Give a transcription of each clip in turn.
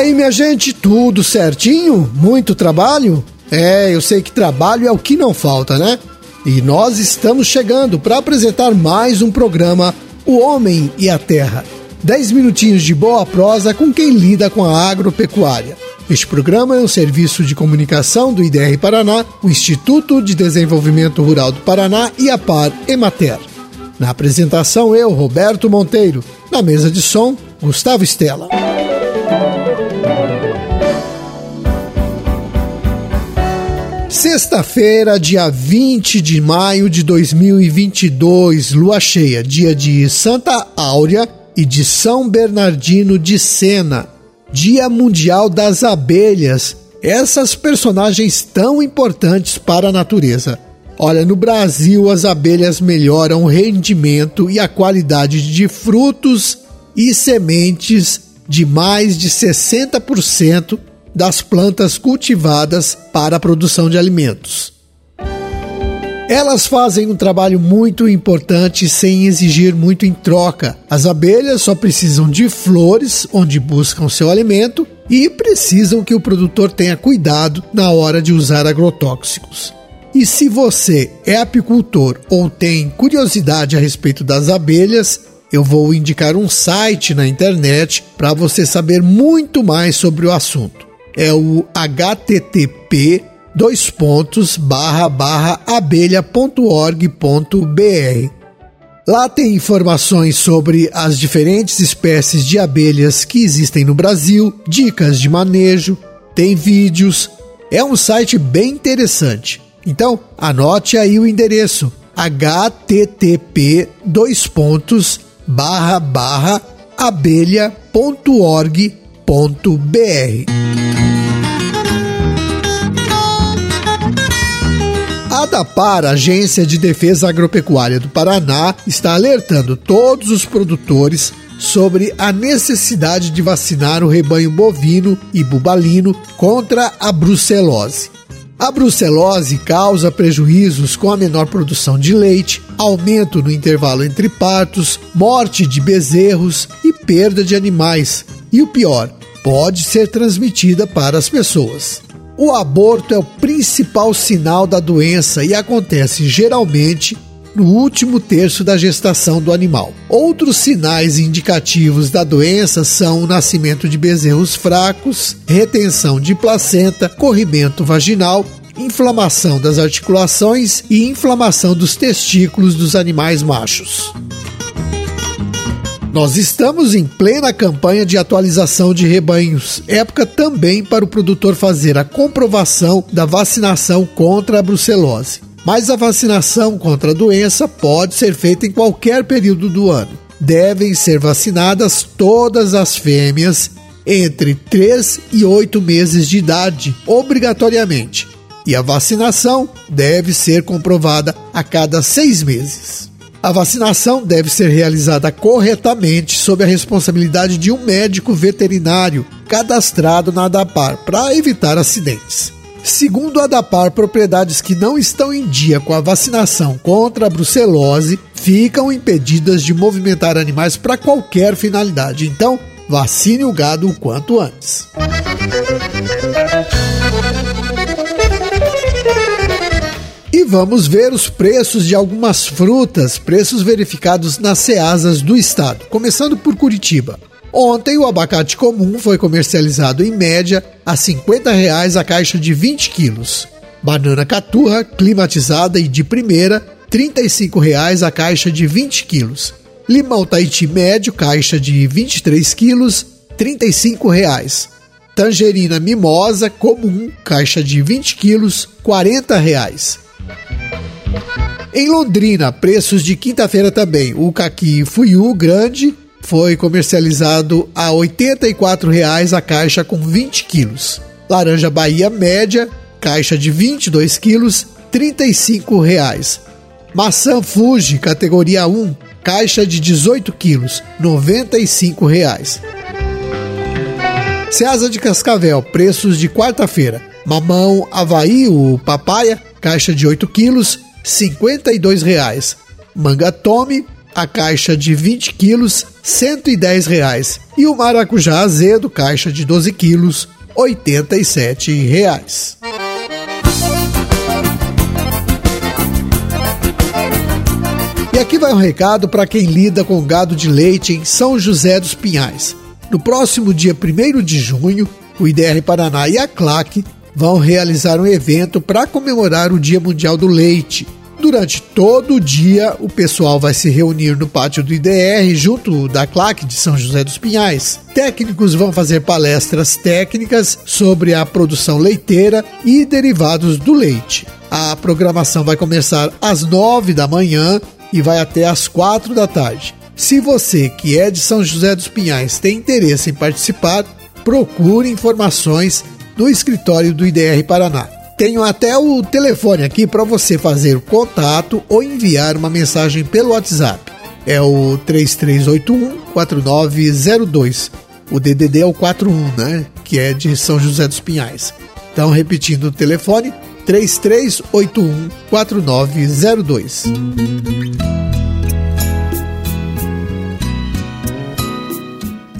aí, minha gente, tudo certinho? Muito trabalho? É, eu sei que trabalho é o que não falta, né? E nós estamos chegando para apresentar mais um programa O Homem e a Terra. 10 minutinhos de boa prosa com quem lida com a agropecuária. Este programa é um serviço de comunicação do IDR Paraná, o Instituto de Desenvolvimento Rural do Paraná e a Par Emater. Na apresentação, eu, Roberto Monteiro. Na mesa de som, Gustavo Estela. Sexta-feira, dia 20 de maio de 2022, lua cheia, dia de Santa Áurea e de São Bernardino de Sena, Dia Mundial das Abelhas. Essas personagens tão importantes para a natureza. Olha, no Brasil as abelhas melhoram o rendimento e a qualidade de frutos e sementes de mais de 60% das plantas cultivadas para a produção de alimentos. Elas fazem um trabalho muito importante sem exigir muito em troca. As abelhas só precisam de flores onde buscam seu alimento e precisam que o produtor tenha cuidado na hora de usar agrotóxicos. E se você é apicultor ou tem curiosidade a respeito das abelhas, eu vou indicar um site na internet para você saber muito mais sobre o assunto é o http dois pontos barra barra abelha.org.br. Lá tem informações sobre as diferentes espécies de abelhas que existem no Brasil, dicas de manejo, tem vídeos. É um site bem interessante. Então, anote aí o endereço http dois pontos barra barra abelha.org.br. A ADAPAR, Agência de Defesa Agropecuária do Paraná, está alertando todos os produtores sobre a necessidade de vacinar o rebanho bovino e bubalino contra a brucelose. A brucelose causa prejuízos com a menor produção de leite, aumento no intervalo entre partos, morte de bezerros e perda de animais. E o pior, pode ser transmitida para as pessoas. O aborto é o principal sinal da doença e acontece geralmente no último terço da gestação do animal. Outros sinais indicativos da doença são o nascimento de bezerros fracos, retenção de placenta, corrimento vaginal, inflamação das articulações e inflamação dos testículos dos animais machos. Nós estamos em plena campanha de atualização de rebanhos, época também para o produtor fazer a comprovação da vacinação contra a brucelose. Mas a vacinação contra a doença pode ser feita em qualquer período do ano. Devem ser vacinadas todas as fêmeas entre 3 e 8 meses de idade, obrigatoriamente. E a vacinação deve ser comprovada a cada seis meses. A vacinação deve ser realizada corretamente sob a responsabilidade de um médico veterinário cadastrado na ADAPAR para evitar acidentes. Segundo a ADAPAR, propriedades que não estão em dia com a vacinação contra a brucelose ficam impedidas de movimentar animais para qualquer finalidade. Então, vacine o gado o quanto antes. Vamos ver os preços de algumas frutas, preços verificados nas ceasas do estado, começando por Curitiba. Ontem o abacate comum foi comercializado em média a 50 reais a caixa de 20 quilos. Banana caturra, climatizada e de primeira, 35 reais a caixa de 20 quilos. Limão Tahiti médio, caixa de 23 quilos, 35 reais. Tangerina mimosa comum, caixa de 20 quilos, 40 reais. Em Londrina, preços de quinta-feira também. O caqui Fuyu grande foi comercializado a R$ 84,00 a caixa com 20 quilos. Laranja Bahia média, caixa de 22 quilos, R$ 35,00. Maçã Fuji categoria 1, caixa de 18 quilos, R$ 95,00. Ceasa de Cascavel, preços de quarta-feira. Mamão Havaí, o papaya, caixa de 8 quilos, R$ 52,00. Manga Tome, a caixa de 20 quilos, 110 reais, e o maracujá azedo, caixa de 12 quilos, 87 reais. E aqui vai um recado para quem lida com gado de leite em São José dos Pinhais. No próximo dia 1 de junho, o IDR Paraná e a CLAC vão realizar um evento para comemorar o Dia Mundial do Leite. Durante todo o dia, o pessoal vai se reunir no pátio do IDR, junto da CLAC de São José dos Pinhais. Técnicos vão fazer palestras técnicas sobre a produção leiteira e derivados do leite. A programação vai começar às nove da manhã e vai até às quatro da tarde. Se você que é de São José dos Pinhais tem interesse em participar, procure informações no escritório do IDR Paraná. Tenho até o telefone aqui para você fazer o contato ou enviar uma mensagem pelo WhatsApp. É o 3381 4902. O DDD é o 41, né? Que é de São José dos Pinhais. Então, repetindo o telefone, 3381 4902.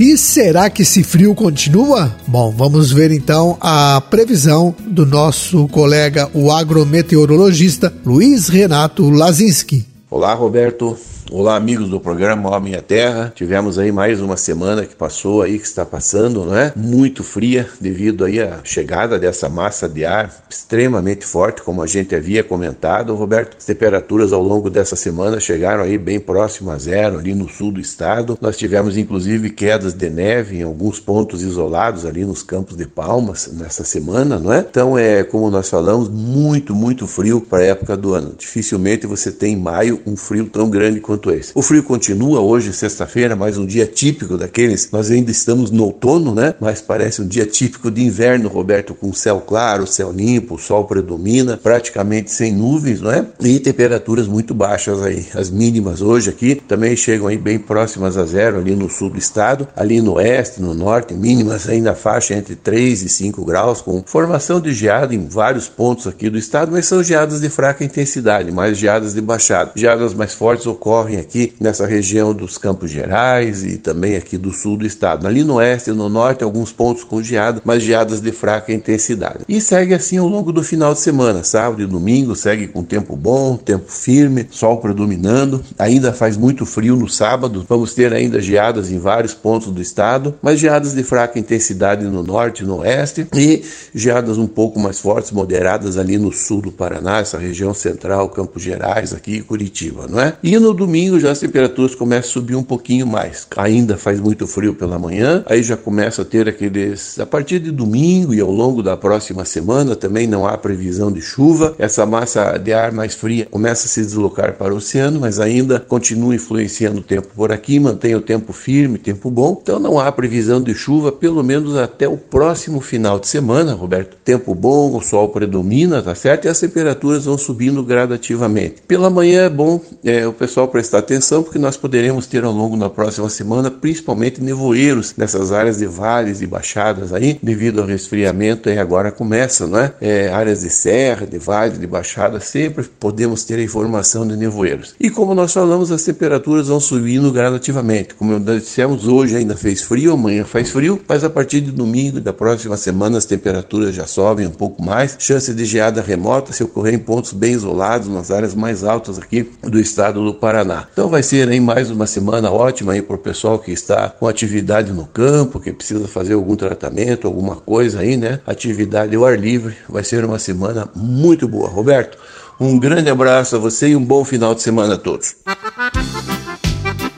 E será que esse frio continua? Bom, vamos ver então a previsão do nosso colega, o agrometeorologista Luiz Renato Lazinski. Olá, Roberto. Olá, amigos do programa Ó Minha Terra. Tivemos aí mais uma semana que passou aí, que está passando, não é? Muito fria devido aí à chegada dessa massa de ar extremamente forte, como a gente havia comentado, Roberto. As temperaturas ao longo dessa semana chegaram aí bem próximo a zero ali no sul do estado. Nós tivemos inclusive quedas de neve em alguns pontos isolados ali nos campos de Palmas nessa semana, não é? Então é, como nós falamos, muito, muito frio para a época do ano. Dificilmente você tem em maio um frio tão grande quanto quanto esse. O frio continua hoje, sexta-feira, mais um dia típico daqueles. Nós ainda estamos no outono, né? Mas parece um dia típico de inverno, Roberto, com céu claro, céu limpo, sol predomina, praticamente sem nuvens, não é? E temperaturas muito baixas aí. As mínimas hoje aqui também chegam aí bem próximas a zero ali no sul do estado, ali no oeste, no norte, mínimas aí na faixa entre 3 e 5 graus, com formação de geada em vários pontos aqui do estado, mas são geadas de fraca intensidade, mais geadas de baixada. Geadas mais fortes ocorrem ocorrem aqui nessa região dos Campos Gerais e também aqui do sul do estado. Ali no oeste e no norte, alguns pontos com geada, mas geadas de fraca intensidade. E segue assim ao longo do final de semana, sábado e domingo, segue com tempo bom, tempo firme, sol predominando. Ainda faz muito frio no sábado, vamos ter ainda geadas em vários pontos do estado, mas geadas de fraca intensidade no norte e no oeste e geadas um pouco mais fortes, moderadas ali no sul do Paraná, essa região central, Campos Gerais, aqui Curitiba, não é? E no domingo domingo já as temperaturas começam a subir um pouquinho mais. Ainda faz muito frio pela manhã, aí já começa a ter aqueles. A partir de domingo e ao longo da próxima semana também não há previsão de chuva. Essa massa de ar mais fria começa a se deslocar para o oceano, mas ainda continua influenciando o tempo por aqui, mantém o tempo firme, tempo bom. Então não há previsão de chuva, pelo menos até o próximo final de semana, Roberto. Tempo bom, o sol predomina, tá certo? E as temperaturas vão subindo gradativamente. Pela manhã é bom é, o pessoal prestar prestar atenção, porque nós poderemos ter ao longo da próxima semana, principalmente nevoeiros nessas áreas de vales e baixadas aí, devido ao resfriamento e agora começa, não é? Áreas de serra, de vales, de baixada, sempre podemos ter a informação de nevoeiros. E como nós falamos, as temperaturas vão subindo gradativamente. Como nós dissemos, hoje ainda fez frio, amanhã faz frio, mas a partir de domingo da próxima semana as temperaturas já sobem um pouco mais. Chance de geada remota se ocorrer em pontos bem isolados, nas áreas mais altas aqui do estado do Paraná. Então vai ser aí mais uma semana ótima aí para o pessoal que está com atividade no campo, que precisa fazer algum tratamento, alguma coisa aí, né? Atividade ao ar livre. Vai ser uma semana muito boa. Roberto, um grande abraço a você e um bom final de semana a todos.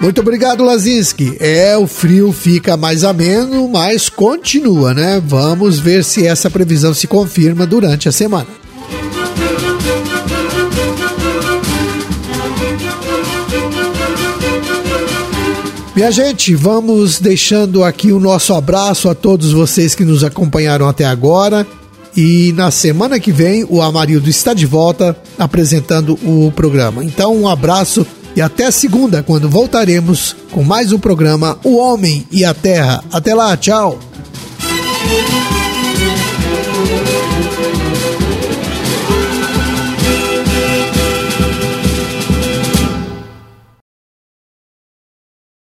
Muito obrigado, Lazinski. É, o frio fica mais ameno, mas continua, né? Vamos ver se essa previsão se confirma durante a semana. Minha gente, vamos deixando aqui o nosso abraço a todos vocês que nos acompanharam até agora. E na semana que vem o Amarildo está de volta apresentando o programa. Então, um abraço e até segunda, quando voltaremos com mais um programa O Homem e a Terra. Até lá, tchau!